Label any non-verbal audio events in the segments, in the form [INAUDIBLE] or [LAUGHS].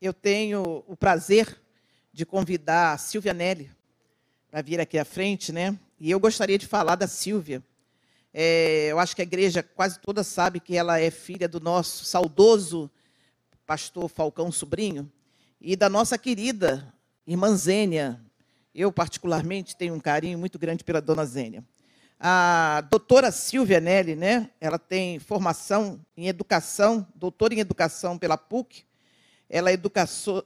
eu tenho o prazer de convidar a Silvia Nelly para vir aqui à frente, né? E eu gostaria de falar da Silvia. É, eu acho que a igreja quase toda sabe que ela é filha do nosso saudoso pastor Falcão Sobrinho e da nossa querida irmã Zênia. Eu, particularmente, tenho um carinho muito grande pela dona Zênia. A doutora Silvia Nelly, né? Ela tem formação em educação, doutora em educação pela PUC. Ela é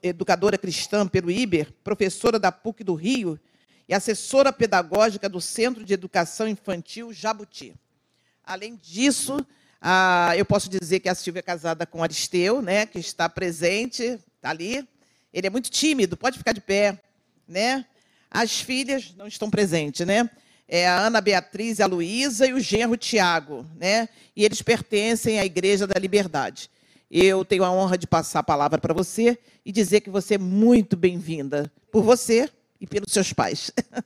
educadora cristã pelo IBER, professora da PUC do Rio e assessora pedagógica do Centro de Educação Infantil Jabuti. Além disso, eu posso dizer que a Silvia é casada com Aristeu, né, que está presente, está ali. Ele é muito tímido, pode ficar de pé. Né? As filhas não estão presentes, né? é a Ana Beatriz, a Luísa e o genro Tiago, né? E eles pertencem à Igreja da Liberdade. Eu tenho a honra de passar a palavra para você e dizer que você é muito bem-vinda por você e pelos seus pais. [LAUGHS]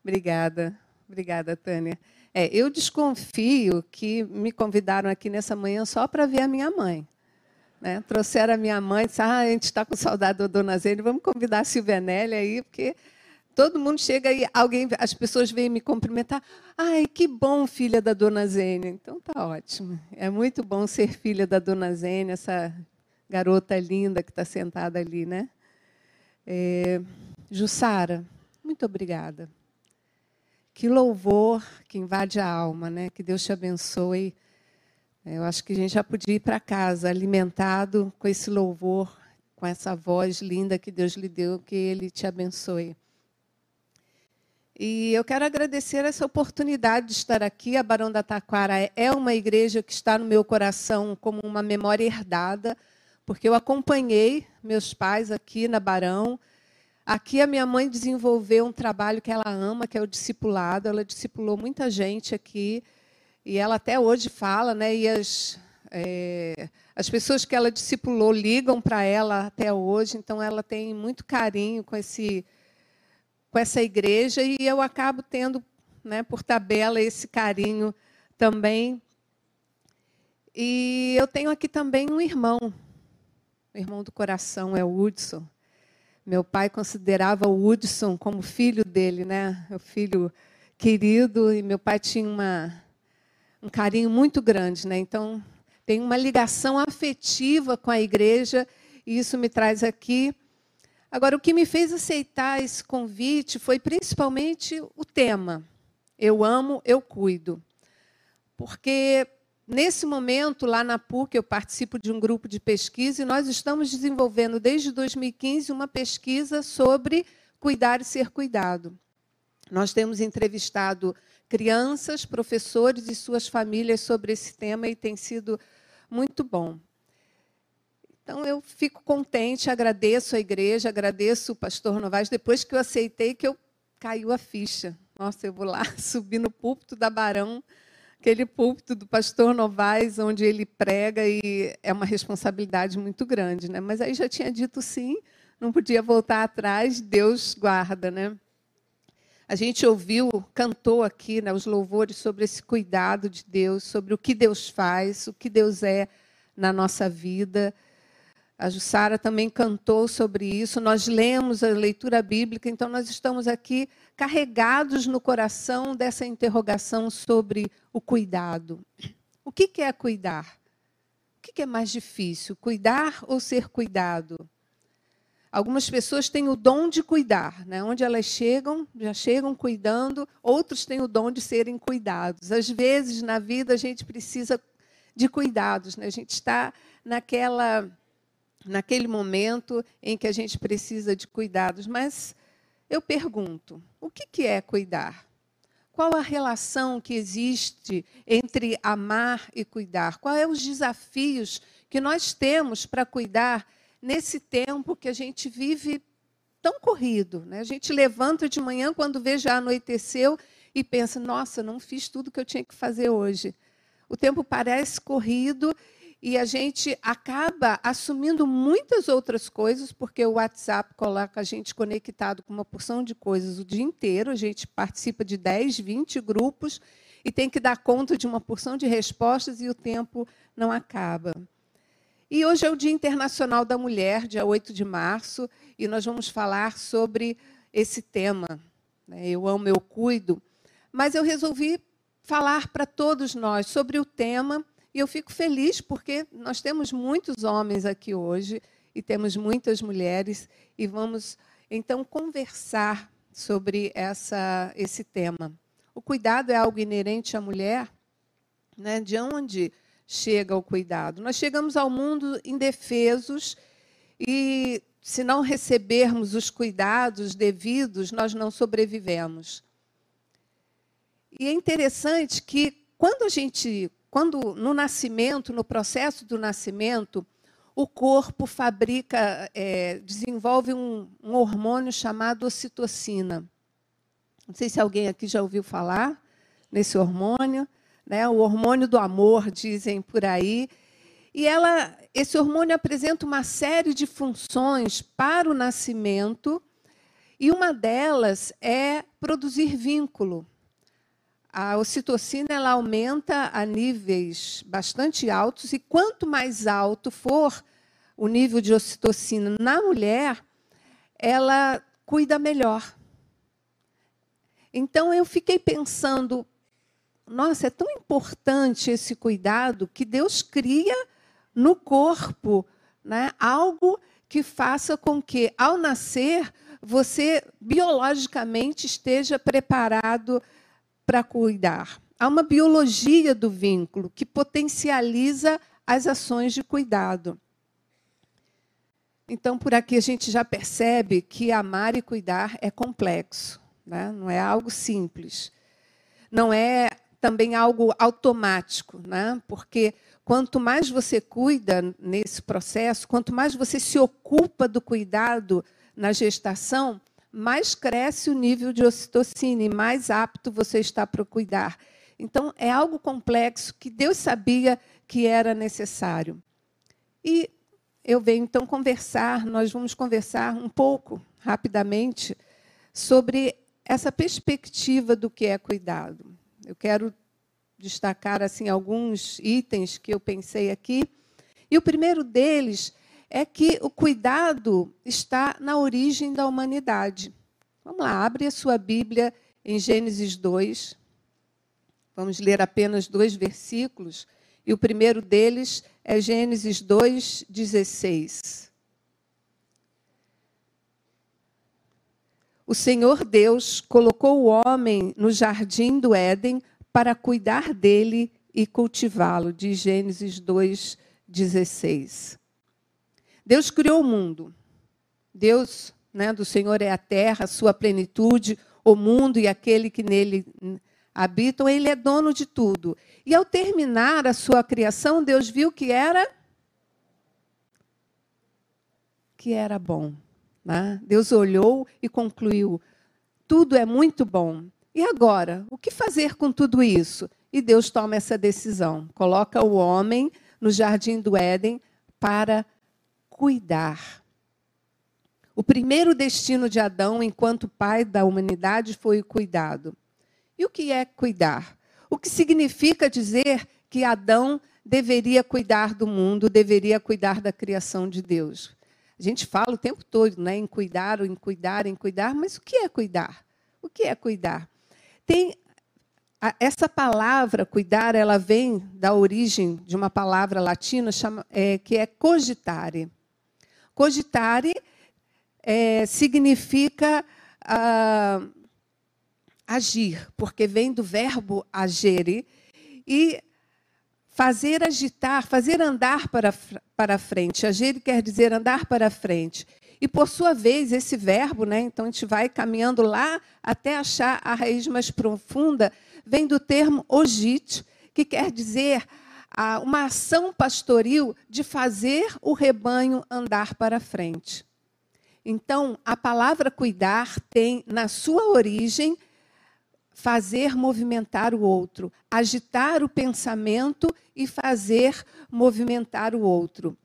Obrigada, obrigada, Tânia. É, eu desconfio que me convidaram aqui nessa manhã só para ver a minha mãe. Né? Trouxeram a minha mãe, disse, ah, a gente está com saudade da dona Zene, vamos convidar a Silvenelli aí, porque Todo mundo chega e alguém, as pessoas vêm me cumprimentar. Ai, que bom, filha da dona Zênia. Então tá ótimo. É muito bom ser filha da dona Zênia, essa garota linda que está sentada ali, né? É, Jussara, muito obrigada. Que louvor que invade a alma, né? Que Deus te abençoe. Eu acho que a gente já podia ir para casa alimentado com esse louvor, com essa voz linda que Deus lhe deu, que Ele te abençoe. E eu quero agradecer essa oportunidade de estar aqui. A Barão da Taquara é uma igreja que está no meu coração como uma memória herdada, porque eu acompanhei meus pais aqui na Barão. Aqui a minha mãe desenvolveu um trabalho que ela ama, que é o discipulado. Ela discipulou muita gente aqui e ela até hoje fala, né? E as é, as pessoas que ela discipulou ligam para ela até hoje. Então ela tem muito carinho com esse com essa igreja e eu acabo tendo, né, por tabela, esse carinho também. E eu tenho aqui também um irmão, o irmão do coração é o Hudson. Meu pai considerava o Hudson como filho dele, né? O filho querido, e meu pai tinha uma, um carinho muito grande, né? Então, tem uma ligação afetiva com a igreja, e isso me traz aqui Agora, o que me fez aceitar esse convite foi principalmente o tema. Eu amo, eu cuido. Porque nesse momento, lá na PUC, eu participo de um grupo de pesquisa e nós estamos desenvolvendo desde 2015 uma pesquisa sobre cuidar e ser cuidado. Nós temos entrevistado crianças, professores e suas famílias sobre esse tema e tem sido muito bom. Então, eu fico contente, agradeço a igreja, agradeço o pastor Novaes. Depois que eu aceitei, que eu caiu a ficha. Nossa, eu vou lá [LAUGHS] subir no púlpito da Barão, aquele púlpito do pastor Novaes, onde ele prega, e é uma responsabilidade muito grande. Né? Mas aí já tinha dito sim, não podia voltar atrás, Deus guarda. Né? A gente ouviu, cantou aqui né, os louvores sobre esse cuidado de Deus, sobre o que Deus faz, o que Deus é na nossa vida. A Jussara também cantou sobre isso. Nós lemos a leitura bíblica, então nós estamos aqui carregados no coração dessa interrogação sobre o cuidado. O que é cuidar? O que é mais difícil, cuidar ou ser cuidado? Algumas pessoas têm o dom de cuidar, né? onde elas chegam, já chegam cuidando, outros têm o dom de serem cuidados. Às vezes, na vida, a gente precisa de cuidados, né? a gente está naquela naquele momento em que a gente precisa de cuidados. Mas eu pergunto: o que é cuidar? Qual a relação que existe entre amar e cuidar? Quais são os desafios que nós temos para cuidar nesse tempo que a gente vive tão corrido? Né? A gente levanta de manhã quando vê já anoiteceu e pensa: nossa, não fiz tudo que eu tinha que fazer hoje. O tempo parece corrido e a gente acaba assumindo muitas outras coisas, porque o WhatsApp coloca a gente conectado com uma porção de coisas o dia inteiro, a gente participa de 10, 20 grupos e tem que dar conta de uma porção de respostas e o tempo não acaba. E hoje é o Dia Internacional da Mulher, dia 8 de março, e nós vamos falar sobre esse tema. Né? Eu amo, eu cuido. Mas eu resolvi falar para todos nós sobre o tema, e eu fico feliz porque nós temos muitos homens aqui hoje e temos muitas mulheres, e vamos então conversar sobre essa, esse tema. O cuidado é algo inerente à mulher? Né? De onde chega o cuidado? Nós chegamos ao mundo indefesos e, se não recebermos os cuidados devidos, nós não sobrevivemos. E é interessante que, quando a gente, quando no nascimento, no processo do nascimento, o corpo fabrica, é, desenvolve um, um, hormônio chamado ocitocina. Não sei se alguém aqui já ouviu falar nesse hormônio, né? O hormônio do amor, dizem por aí. E ela, esse hormônio apresenta uma série de funções para o nascimento, e uma delas é produzir vínculo. A ocitocina ela aumenta a níveis bastante altos, e quanto mais alto for o nível de ocitocina na mulher, ela cuida melhor. Então eu fiquei pensando, nossa, é tão importante esse cuidado que Deus cria no corpo né, algo que faça com que, ao nascer, você biologicamente esteja preparado para cuidar. Há uma biologia do vínculo que potencializa as ações de cuidado. Então, por aqui a gente já percebe que amar e cuidar é complexo, né? não é algo simples. Não é também algo automático, né? porque quanto mais você cuida nesse processo, quanto mais você se ocupa do cuidado na gestação, mais cresce o nível de ocitocina e mais apto você está para cuidar. Então, é algo complexo que Deus sabia que era necessário. E eu venho então conversar, nós vamos conversar um pouco, rapidamente, sobre essa perspectiva do que é cuidado. Eu quero destacar assim alguns itens que eu pensei aqui. E o primeiro deles é que o cuidado está na origem da humanidade. Vamos lá, abre a sua Bíblia em Gênesis 2. Vamos ler apenas dois versículos. E o primeiro deles é Gênesis 2,16. O Senhor Deus colocou o homem no jardim do Éden para cuidar dele e cultivá-lo, de Gênesis 2,16. Deus criou o mundo. Deus né, do Senhor é a terra, a sua plenitude, o mundo e aquele que nele habitam, ele é dono de tudo. E ao terminar a sua criação, Deus viu que era que era bom. Né? Deus olhou e concluiu: tudo é muito bom. E agora, o que fazer com tudo isso? E Deus toma essa decisão, coloca o homem no jardim do Éden para cuidar. O primeiro destino de Adão, enquanto pai da humanidade, foi o cuidado. E o que é cuidar? O que significa dizer que Adão deveria cuidar do mundo, deveria cuidar da criação de Deus? A gente fala o tempo todo né, em cuidar, em cuidar, em cuidar, mas o que é cuidar? O que é cuidar? Tem essa palavra cuidar, ela vem da origem de uma palavra latina chama, é, que é cogitare. Cogitare é, significa ah, agir, porque vem do verbo agere, e fazer agitar, fazer andar para, para frente. Agir quer dizer andar para frente. E, por sua vez, esse verbo, né, então a gente vai caminhando lá até achar a raiz mais profunda, vem do termo ogite, que quer dizer uma ação pastoril de fazer o rebanho andar para frente. Então, a palavra cuidar tem na sua origem fazer movimentar o outro, agitar o pensamento e fazer movimentar o outro.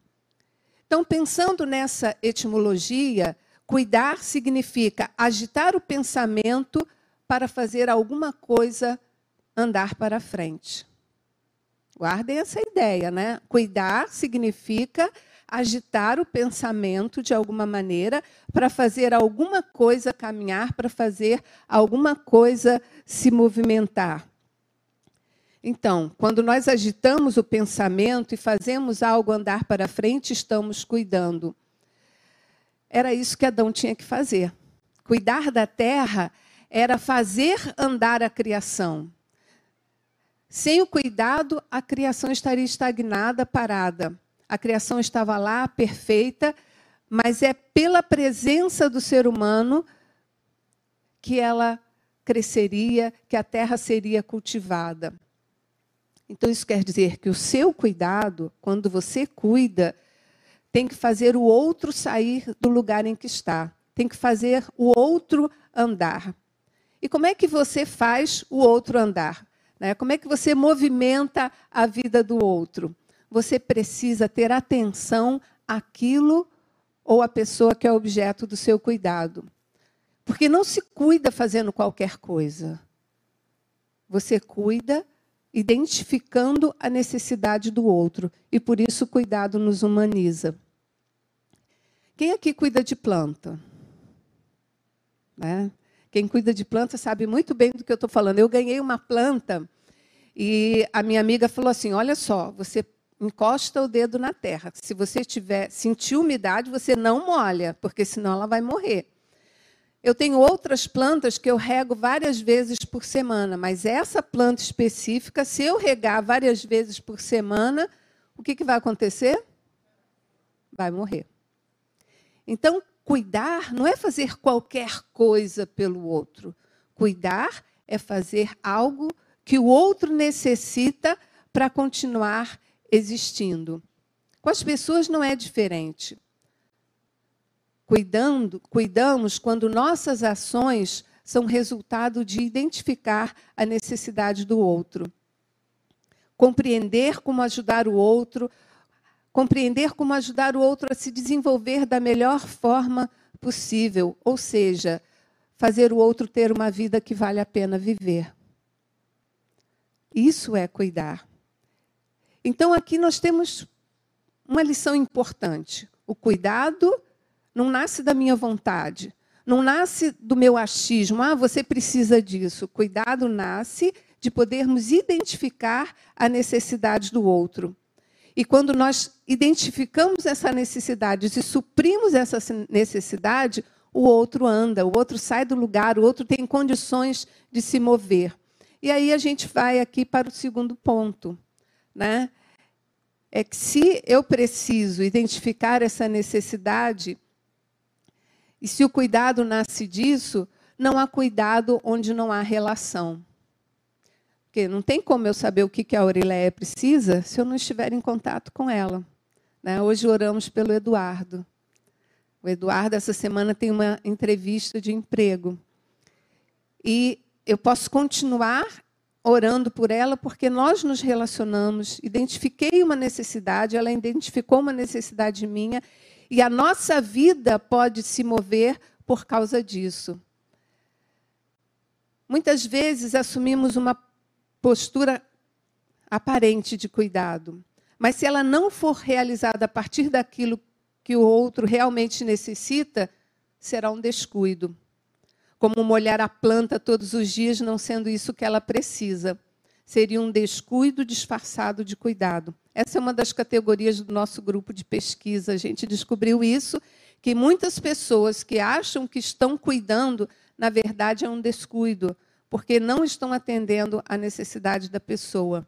Então, pensando nessa etimologia, cuidar significa agitar o pensamento para fazer alguma coisa andar para frente. Guardem essa ideia, né? Cuidar significa agitar o pensamento de alguma maneira para fazer alguma coisa caminhar, para fazer alguma coisa se movimentar. Então, quando nós agitamos o pensamento e fazemos algo andar para frente, estamos cuidando. Era isso que Adão tinha que fazer. Cuidar da terra era fazer andar a criação. Sem o cuidado, a criação estaria estagnada, parada. A criação estava lá, perfeita, mas é pela presença do ser humano que ela cresceria, que a terra seria cultivada. Então, isso quer dizer que o seu cuidado, quando você cuida, tem que fazer o outro sair do lugar em que está, tem que fazer o outro andar. E como é que você faz o outro andar? Né? Como é que você movimenta a vida do outro? Você precisa ter atenção àquilo ou à pessoa que é objeto do seu cuidado. Porque não se cuida fazendo qualquer coisa. Você cuida identificando a necessidade do outro. E por isso o cuidado nos humaniza. Quem aqui cuida de planta? Né? Quem cuida de planta sabe muito bem do que eu estou falando. Eu ganhei uma planta e a minha amiga falou assim: olha só, você encosta o dedo na terra. Se você tiver sentir umidade, você não molha, porque senão ela vai morrer. Eu tenho outras plantas que eu rego várias vezes por semana, mas essa planta específica, se eu regar várias vezes por semana, o que, que vai acontecer? Vai morrer. Então, Cuidar não é fazer qualquer coisa pelo outro. Cuidar é fazer algo que o outro necessita para continuar existindo. Com as pessoas não é diferente. Cuidando, cuidamos quando nossas ações são resultado de identificar a necessidade do outro. Compreender como ajudar o outro, compreender como ajudar o outro a se desenvolver da melhor forma possível, ou seja, fazer o outro ter uma vida que vale a pena viver. Isso é cuidar. Então aqui nós temos uma lição importante. O cuidado não nasce da minha vontade, não nasce do meu achismo, ah, você precisa disso. O cuidado nasce de podermos identificar a necessidade do outro. E quando nós identificamos essa necessidade, se suprimos essa necessidade, o outro anda, o outro sai do lugar, o outro tem condições de se mover. E aí a gente vai aqui para o segundo ponto, né? É que se eu preciso identificar essa necessidade, e se o cuidado nasce disso, não há cuidado onde não há relação. Porque não tem como eu saber o que a Aureléia precisa se eu não estiver em contato com ela. Né? Hoje oramos pelo Eduardo. O Eduardo, essa semana, tem uma entrevista de emprego. E eu posso continuar orando por ela porque nós nos relacionamos, identifiquei uma necessidade, ela identificou uma necessidade minha, e a nossa vida pode se mover por causa disso. Muitas vezes assumimos uma postura aparente de cuidado. Mas se ela não for realizada a partir daquilo que o outro realmente necessita, será um descuido. Como molhar a planta todos os dias, não sendo isso que ela precisa. Seria um descuido disfarçado de cuidado. Essa é uma das categorias do nosso grupo de pesquisa. A gente descobriu isso, que muitas pessoas que acham que estão cuidando, na verdade é um descuido porque não estão atendendo à necessidade da pessoa.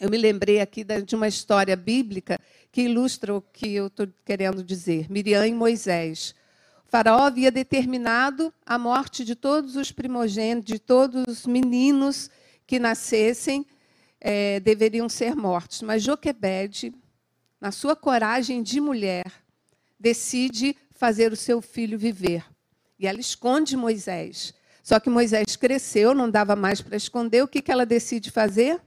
Eu me lembrei aqui de uma história bíblica que ilustra o que eu estou querendo dizer. Miriam e Moisés. Faraó havia determinado a morte de todos os primogênitos, de todos os meninos que nascessem, é, deveriam ser mortos. Mas Joquebede, na sua coragem de mulher, decide fazer o seu filho viver. E ela esconde Moisés. Só que Moisés cresceu, não dava mais para esconder. O que, que ela decide fazer?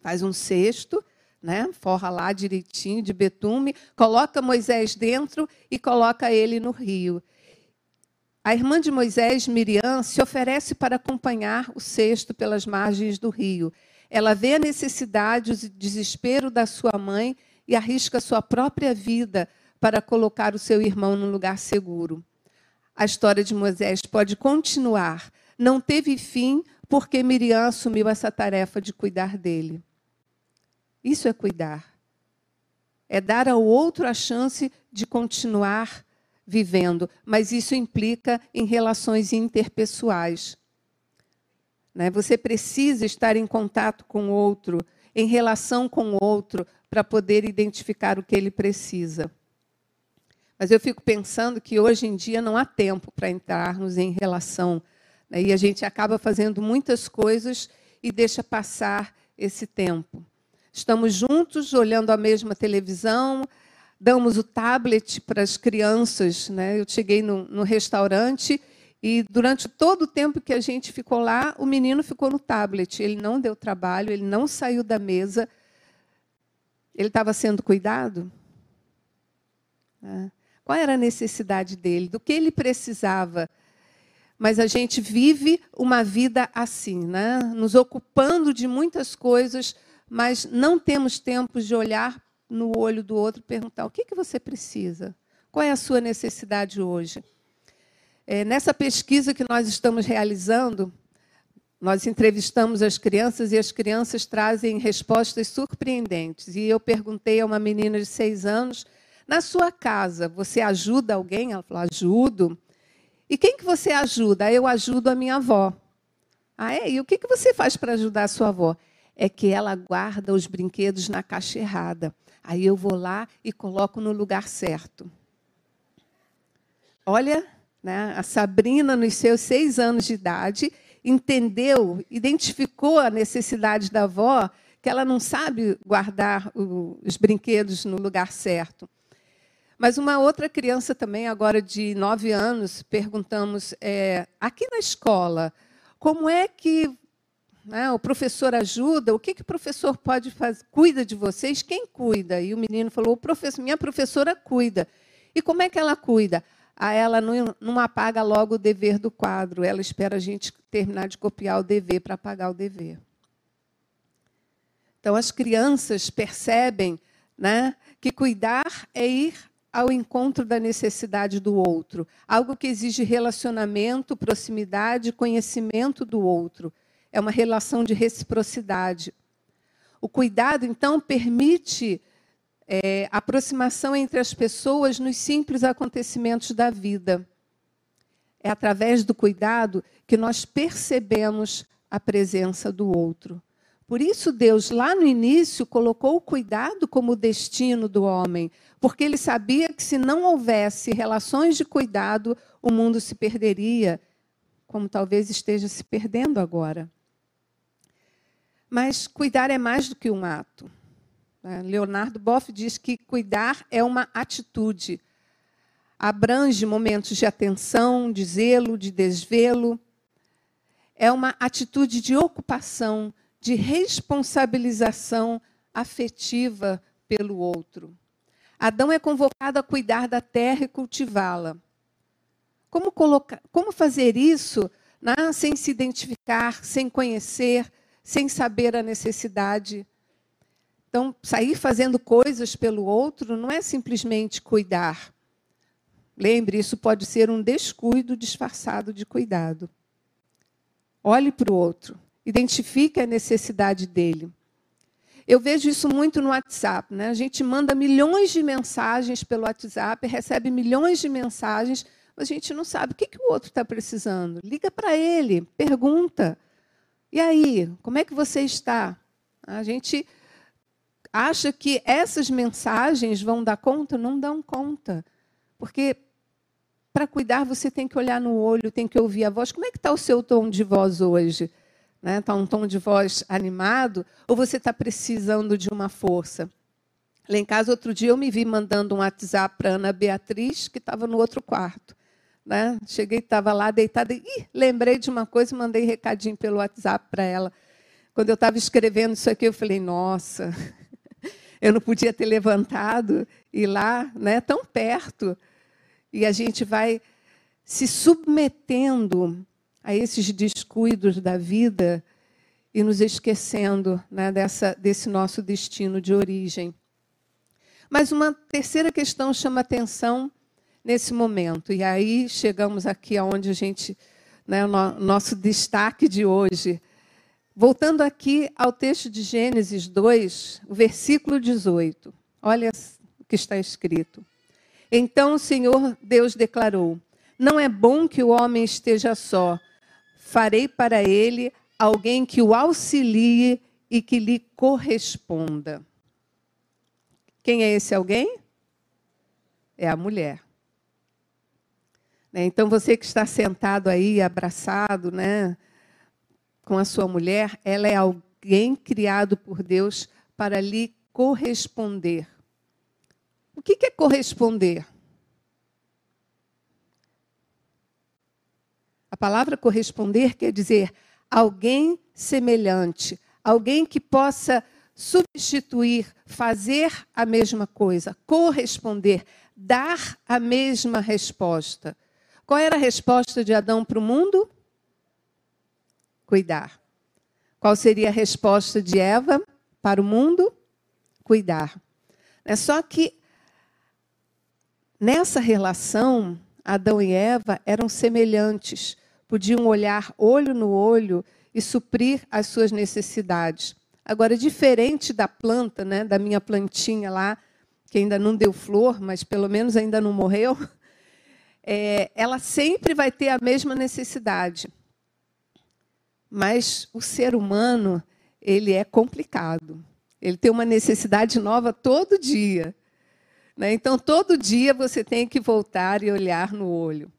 Faz um cesto, né? forra lá direitinho de betume, coloca Moisés dentro e coloca ele no rio. A irmã de Moisés, Miriam, se oferece para acompanhar o cesto pelas margens do rio. Ela vê a necessidade, o desespero da sua mãe e arrisca sua própria vida para colocar o seu irmão num lugar seguro. A história de Moisés pode continuar. Não teve fim porque Miriam assumiu essa tarefa de cuidar dele. Isso é cuidar. É dar ao outro a chance de continuar vivendo, mas isso implica em relações interpessoais. Né? Você precisa estar em contato com o outro, em relação com o outro, para poder identificar o que ele precisa. Mas eu fico pensando que hoje em dia não há tempo para entrarmos em relação. Né? E a gente acaba fazendo muitas coisas e deixa passar esse tempo. Estamos juntos, olhando a mesma televisão, damos o tablet para as crianças. Né? Eu cheguei no, no restaurante e durante todo o tempo que a gente ficou lá, o menino ficou no tablet. Ele não deu trabalho, ele não saiu da mesa. Ele estava sendo cuidado? É. Qual era a necessidade dele? Do que ele precisava? Mas a gente vive uma vida assim, né? nos ocupando de muitas coisas, mas não temos tempo de olhar no olho do outro e perguntar: o que, que você precisa? Qual é a sua necessidade hoje? É, nessa pesquisa que nós estamos realizando, nós entrevistamos as crianças e as crianças trazem respostas surpreendentes. E eu perguntei a uma menina de seis anos: na sua casa, você ajuda alguém? Ela falou: ajudo. E quem que você ajuda? Eu ajudo a minha avó. Ah, é? E o que, que você faz para ajudar a sua avó? É que ela guarda os brinquedos na caixa errada. Aí eu vou lá e coloco no lugar certo. Olha, né, a Sabrina, nos seus seis anos de idade, entendeu, identificou a necessidade da avó, que ela não sabe guardar o, os brinquedos no lugar certo. Mas uma outra criança também, agora de nove anos, perguntamos, é, aqui na escola, como é que né, o professor ajuda? O que, que o professor pode fazer? Cuida de vocês? Quem cuida? E o menino falou, o professor, minha professora cuida. E como é que ela cuida? a ela não, não apaga logo o dever do quadro, ela espera a gente terminar de copiar o dever para apagar o dever. Então, as crianças percebem né, que cuidar é ir ao encontro da necessidade do outro, algo que exige relacionamento, proximidade, conhecimento do outro. É uma relação de reciprocidade. O cuidado, então, permite é, aproximação entre as pessoas nos simples acontecimentos da vida. É através do cuidado que nós percebemos a presença do outro. Por isso, Deus, lá no início, colocou o cuidado como destino do homem, porque ele sabia que se não houvesse relações de cuidado, o mundo se perderia, como talvez esteja se perdendo agora. Mas cuidar é mais do que um ato. Né? Leonardo Boff diz que cuidar é uma atitude. Abrange momentos de atenção, de zelo, de desvelo. É uma atitude de ocupação, de responsabilização afetiva pelo outro. Adão é convocado a cuidar da terra e cultivá-la. Como, colocar, como fazer isso né, sem se identificar, sem conhecer, sem saber a necessidade então, sair fazendo coisas pelo outro não é simplesmente cuidar. Lembre, isso pode ser um descuido disfarçado de cuidado. Olhe para o outro, identifique a necessidade dele. Eu vejo isso muito no WhatsApp. Né? A gente manda milhões de mensagens pelo WhatsApp, recebe milhões de mensagens, mas a gente não sabe o que, que o outro está precisando. Liga para ele, pergunta. E aí, como é que você está? A gente acha que essas mensagens vão dar conta? Não dão conta. Porque para cuidar você tem que olhar no olho, tem que ouvir a voz. Como é que está o seu tom de voz hoje? Está né? Tá um tom de voz animado? Ou você está precisando de uma força? Lá em casa, outro dia, eu me vi mandando um WhatsApp para Ana Beatriz, que estava no outro quarto. Né? Cheguei, estava lá deitada, e lembrei de uma coisa e mandei recadinho pelo WhatsApp para ela. Quando eu estava escrevendo isso aqui, eu falei, nossa, [LAUGHS] eu não podia ter levantado e lá, né, tão perto. E a gente vai se submetendo a esses descuidos da vida e nos esquecendo né, dessa, desse nosso destino de origem. Mas uma terceira questão chama atenção nesse momento, e aí chegamos aqui aonde a gente, né, o nosso destaque de hoje. Voltando aqui ao texto de Gênesis 2, o versículo 18. Olha o que está escrito. Então o Senhor Deus declarou: Não é bom que o homem esteja só. Farei para ele alguém que o auxilie e que lhe corresponda. Quem é esse alguém? É a mulher. Né, então você que está sentado aí, abraçado, né, com a sua mulher, ela é alguém criado por Deus para lhe corresponder. O que é corresponder? A palavra corresponder quer dizer alguém semelhante, alguém que possa substituir, fazer a mesma coisa, corresponder, dar a mesma resposta. Qual era a resposta de Adão para o mundo? Cuidar. Qual seria a resposta de Eva para o mundo? Cuidar. É só que Nessa relação, Adão e Eva eram semelhantes, podiam olhar olho no olho e suprir as suas necessidades. Agora, diferente da planta, né, da minha plantinha lá, que ainda não deu flor, mas pelo menos ainda não morreu, [LAUGHS] é, ela sempre vai ter a mesma necessidade. Mas o ser humano, ele é complicado. Ele tem uma necessidade nova todo dia. Né? Então, todo dia você tem que voltar e olhar no olho.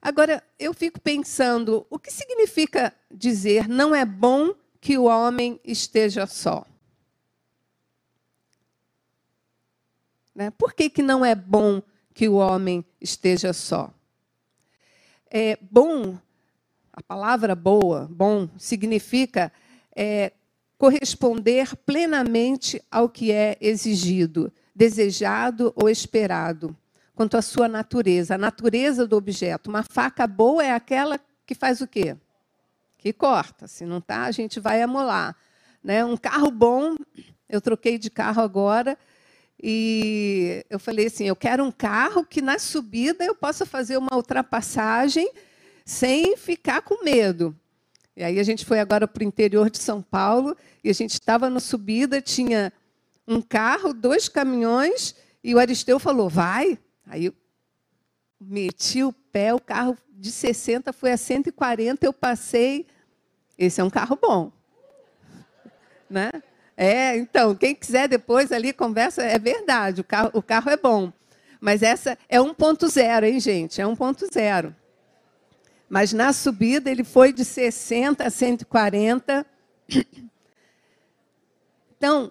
Agora, eu fico pensando, o que significa dizer não é bom que o homem esteja só? Né? Por que, que não é bom que o homem esteja só? É, bom, a palavra boa, bom, significa é, corresponder plenamente ao que é exigido desejado ou esperado, quanto à sua natureza, a natureza do objeto. Uma faca boa é aquela que faz o quê? Que corta. Se não tá, a gente vai amolar. Né? Um carro bom, eu troquei de carro agora e eu falei assim, eu quero um carro que na subida eu possa fazer uma ultrapassagem sem ficar com medo. E aí a gente foi agora para o interior de São Paulo e a gente estava na subida, tinha um carro, dois caminhões, e o Aristeu falou: vai. Aí eu meti o pé, o carro de 60 foi a 140, eu passei. Esse é um carro bom. Né? É, então, quem quiser depois ali conversa, é verdade, o carro, o carro é bom. Mas essa é 1.0, hein, gente? É 1.0. Mas na subida ele foi de 60 a 140. Então,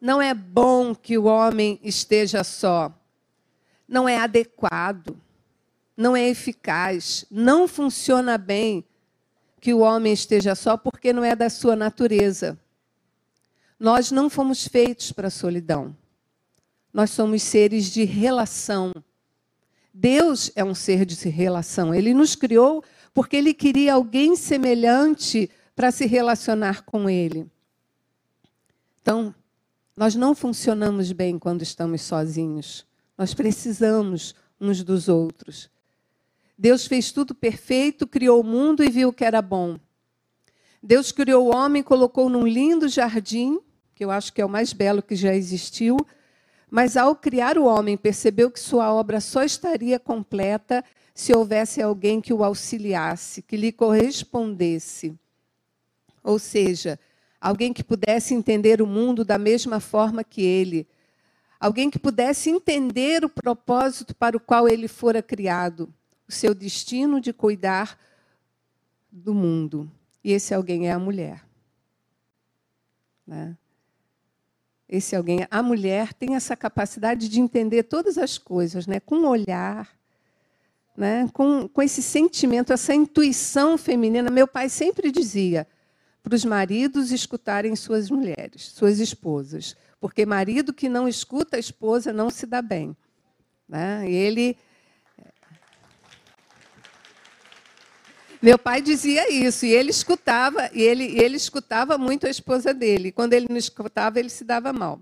não é bom que o homem esteja só. Não é adequado. Não é eficaz. Não funciona bem que o homem esteja só porque não é da sua natureza. Nós não fomos feitos para a solidão. Nós somos seres de relação. Deus é um ser de relação. Ele nos criou porque ele queria alguém semelhante para se relacionar com ele. Então, nós não funcionamos bem quando estamos sozinhos. Nós precisamos uns dos outros. Deus fez tudo perfeito, criou o mundo e viu que era bom. Deus criou o homem, colocou num lindo jardim, que eu acho que é o mais belo que já existiu, mas ao criar o homem, percebeu que sua obra só estaria completa se houvesse alguém que o auxiliasse, que lhe correspondesse. Ou seja, alguém que pudesse entender o mundo da mesma forma que ele, alguém que pudesse entender o propósito para o qual ele fora criado, o seu destino de cuidar do mundo. E esse alguém é a mulher. Né? Esse alguém, a mulher tem essa capacidade de entender todas as coisas, né? com um olhar, né? com, com esse sentimento, essa intuição feminina. Meu pai sempre dizia: para os maridos escutarem suas mulheres, suas esposas. Porque marido que não escuta a esposa não se dá bem. Né? Ele. Meu pai dizia isso, e ele escutava, e ele, ele escutava muito a esposa dele. Quando ele não escutava, ele se dava mal.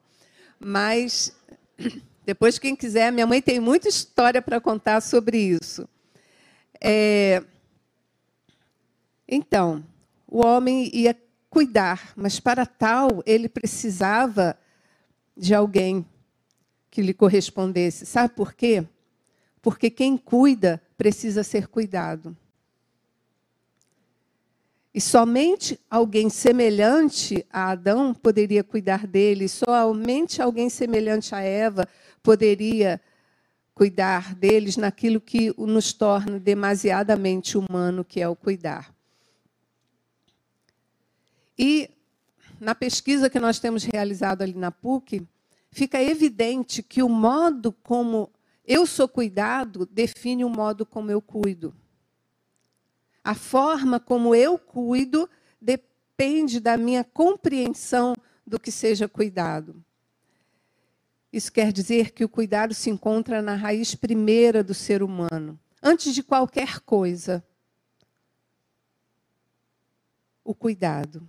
Mas [CLEARS THROAT] depois, quem quiser, minha mãe tem muita história para contar sobre isso. É... Então, o homem ia cuidar, mas para tal ele precisava de alguém que lhe correspondesse. Sabe por quê? Porque quem cuida precisa ser cuidado. E somente alguém semelhante a Adão poderia cuidar dele, somente alguém semelhante a Eva poderia cuidar deles naquilo que nos torna demasiadamente humano, que é o cuidar. E na pesquisa que nós temos realizado ali na PUC, fica evidente que o modo como eu sou cuidado define o modo como eu cuido. A forma como eu cuido depende da minha compreensão do que seja cuidado. Isso quer dizer que o cuidado se encontra na raiz primeira do ser humano, antes de qualquer coisa. O cuidado.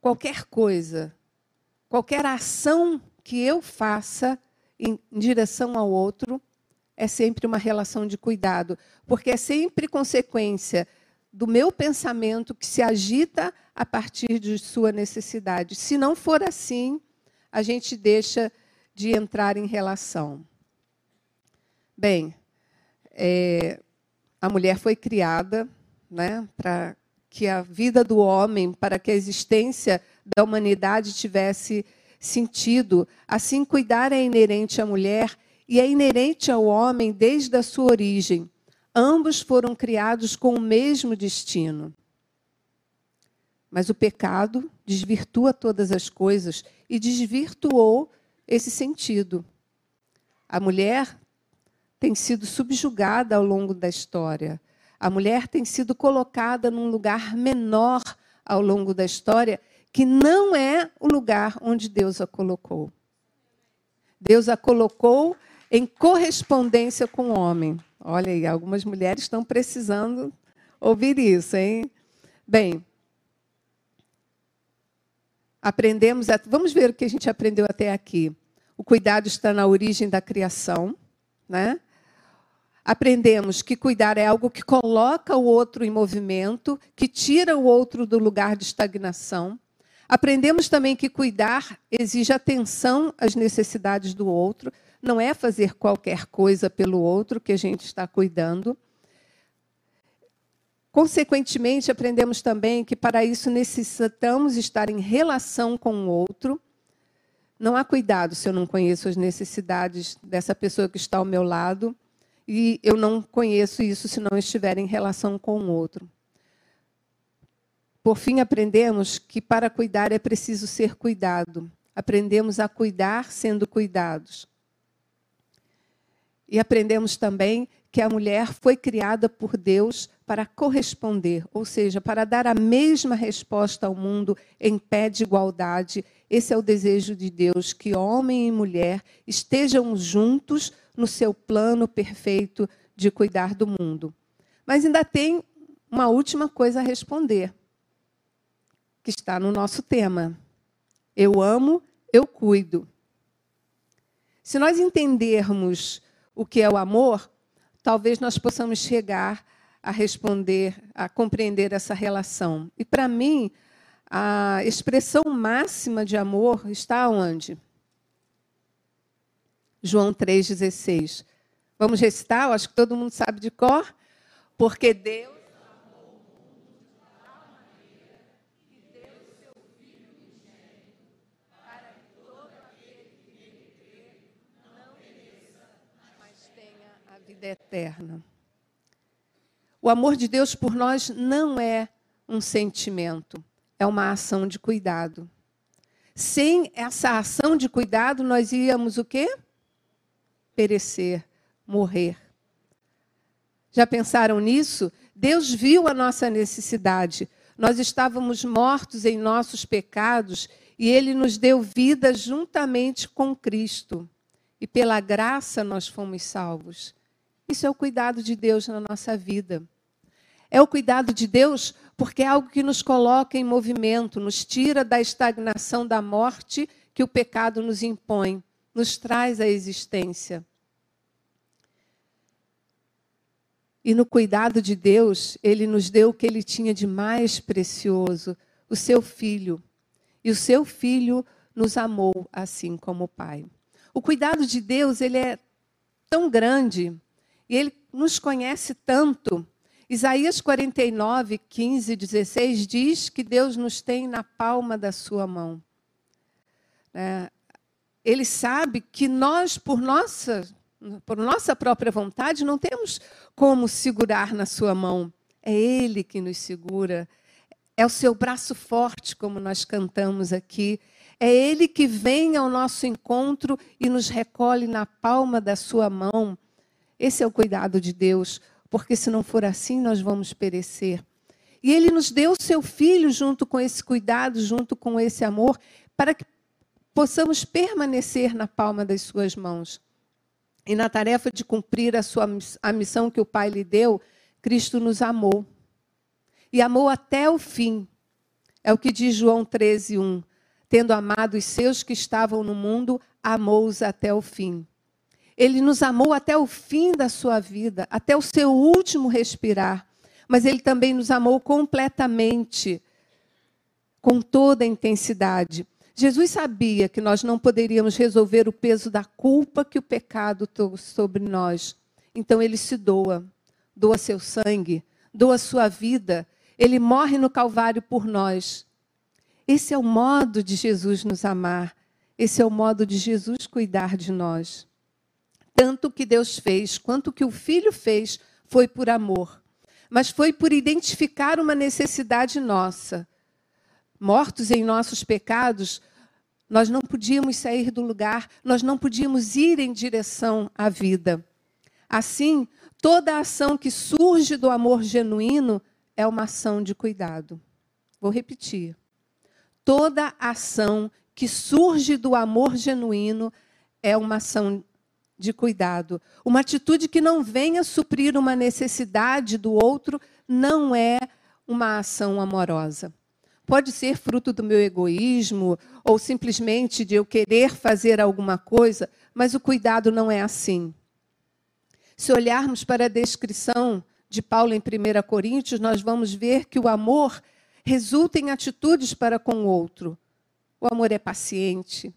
Qualquer coisa, qualquer ação que eu faça em direção ao outro, é sempre uma relação de cuidado, porque é sempre consequência do meu pensamento que se agita a partir de sua necessidade. Se não for assim, a gente deixa de entrar em relação. Bem, é, a mulher foi criada né, para que a vida do homem, para que a existência da humanidade tivesse sentido. Assim, cuidar é inerente à mulher e é inerente ao homem desde a sua origem. Ambos foram criados com o mesmo destino. Mas o pecado desvirtua todas as coisas e desvirtuou esse sentido. A mulher tem sido subjugada ao longo da história. A mulher tem sido colocada num lugar menor ao longo da história, que não é o lugar onde Deus a colocou. Deus a colocou em correspondência com o homem. Olha aí, algumas mulheres estão precisando ouvir isso, hein? Bem, aprendemos, vamos ver o que a gente aprendeu até aqui. O cuidado está na origem da criação, né? Aprendemos que cuidar é algo que coloca o outro em movimento, que tira o outro do lugar de estagnação. Aprendemos também que cuidar exige atenção às necessidades do outro, não é fazer qualquer coisa pelo outro que a gente está cuidando. Consequentemente, aprendemos também que para isso necessitamos estar em relação com o outro. Não há cuidado se eu não conheço as necessidades dessa pessoa que está ao meu lado e eu não conheço isso se não estiver em relação com o outro. Por fim, aprendemos que para cuidar é preciso ser cuidado. Aprendemos a cuidar sendo cuidados. E aprendemos também que a mulher foi criada por Deus para corresponder, ou seja, para dar a mesma resposta ao mundo em pé de igualdade. Esse é o desejo de Deus, que homem e mulher estejam juntos no seu plano perfeito de cuidar do mundo. Mas ainda tem uma última coisa a responder, que está no nosso tema. Eu amo, eu cuido. Se nós entendermos o que é o amor, talvez nós possamos chegar a responder, a compreender essa relação. E para mim, a expressão máxima de amor está onde? João 3,16. Vamos recitar? Acho que todo mundo sabe de cor. Porque Deus vida eterna. O amor de Deus por nós não é um sentimento, é uma ação de cuidado. Sem essa ação de cuidado, nós íamos o quê? Perecer, morrer. Já pensaram nisso? Deus viu a nossa necessidade. Nós estávamos mortos em nossos pecados e ele nos deu vida juntamente com Cristo. E pela graça nós fomos salvos. Isso é o cuidado de Deus na nossa vida. É o cuidado de Deus porque é algo que nos coloca em movimento, nos tira da estagnação da morte que o pecado nos impõe, nos traz à existência. E no cuidado de Deus, ele nos deu o que ele tinha de mais precioso, o seu filho. E o seu filho nos amou assim como o Pai. O cuidado de Deus, ele é tão grande e ele nos conhece tanto. Isaías 49, 15, 16 diz que Deus nos tem na palma da sua mão. É, ele sabe que nós, por nossa por nossa própria vontade, não temos como segurar na sua mão. É Ele que nos segura. É o seu braço forte, como nós cantamos aqui. É Ele que vem ao nosso encontro e nos recolhe na palma da sua mão. Esse é o cuidado de Deus, porque se não for assim, nós vamos perecer. E Ele nos deu o seu Filho junto com esse cuidado, junto com esse amor, para que possamos permanecer na palma das suas mãos. E na tarefa de cumprir a, sua, a missão que o Pai lhe deu, Cristo nos amou. E amou até o fim. É o que diz João 13, 1. Tendo amado os seus que estavam no mundo, amou-os até o fim. Ele nos amou até o fim da sua vida, até o seu último respirar. Mas ele também nos amou completamente, com toda a intensidade. Jesus sabia que nós não poderíamos resolver o peso da culpa que o pecado trouxe sobre nós. Então ele se doa, doa seu sangue, doa sua vida. Ele morre no Calvário por nós. Esse é o modo de Jesus nos amar. Esse é o modo de Jesus cuidar de nós. Tanto que Deus fez, quanto que o Filho fez, foi por amor. Mas foi por identificar uma necessidade nossa. Mortos em nossos pecados, nós não podíamos sair do lugar, nós não podíamos ir em direção à vida. Assim, toda ação que surge do amor genuíno é uma ação de cuidado. Vou repetir. Toda ação que surge do amor genuíno é uma ação de cuidado. Uma atitude que não venha suprir uma necessidade do outro não é uma ação amorosa. Pode ser fruto do meu egoísmo ou simplesmente de eu querer fazer alguma coisa, mas o cuidado não é assim. Se olharmos para a descrição de Paulo em 1 Coríntios, nós vamos ver que o amor resulta em atitudes para com o outro. O amor é paciente,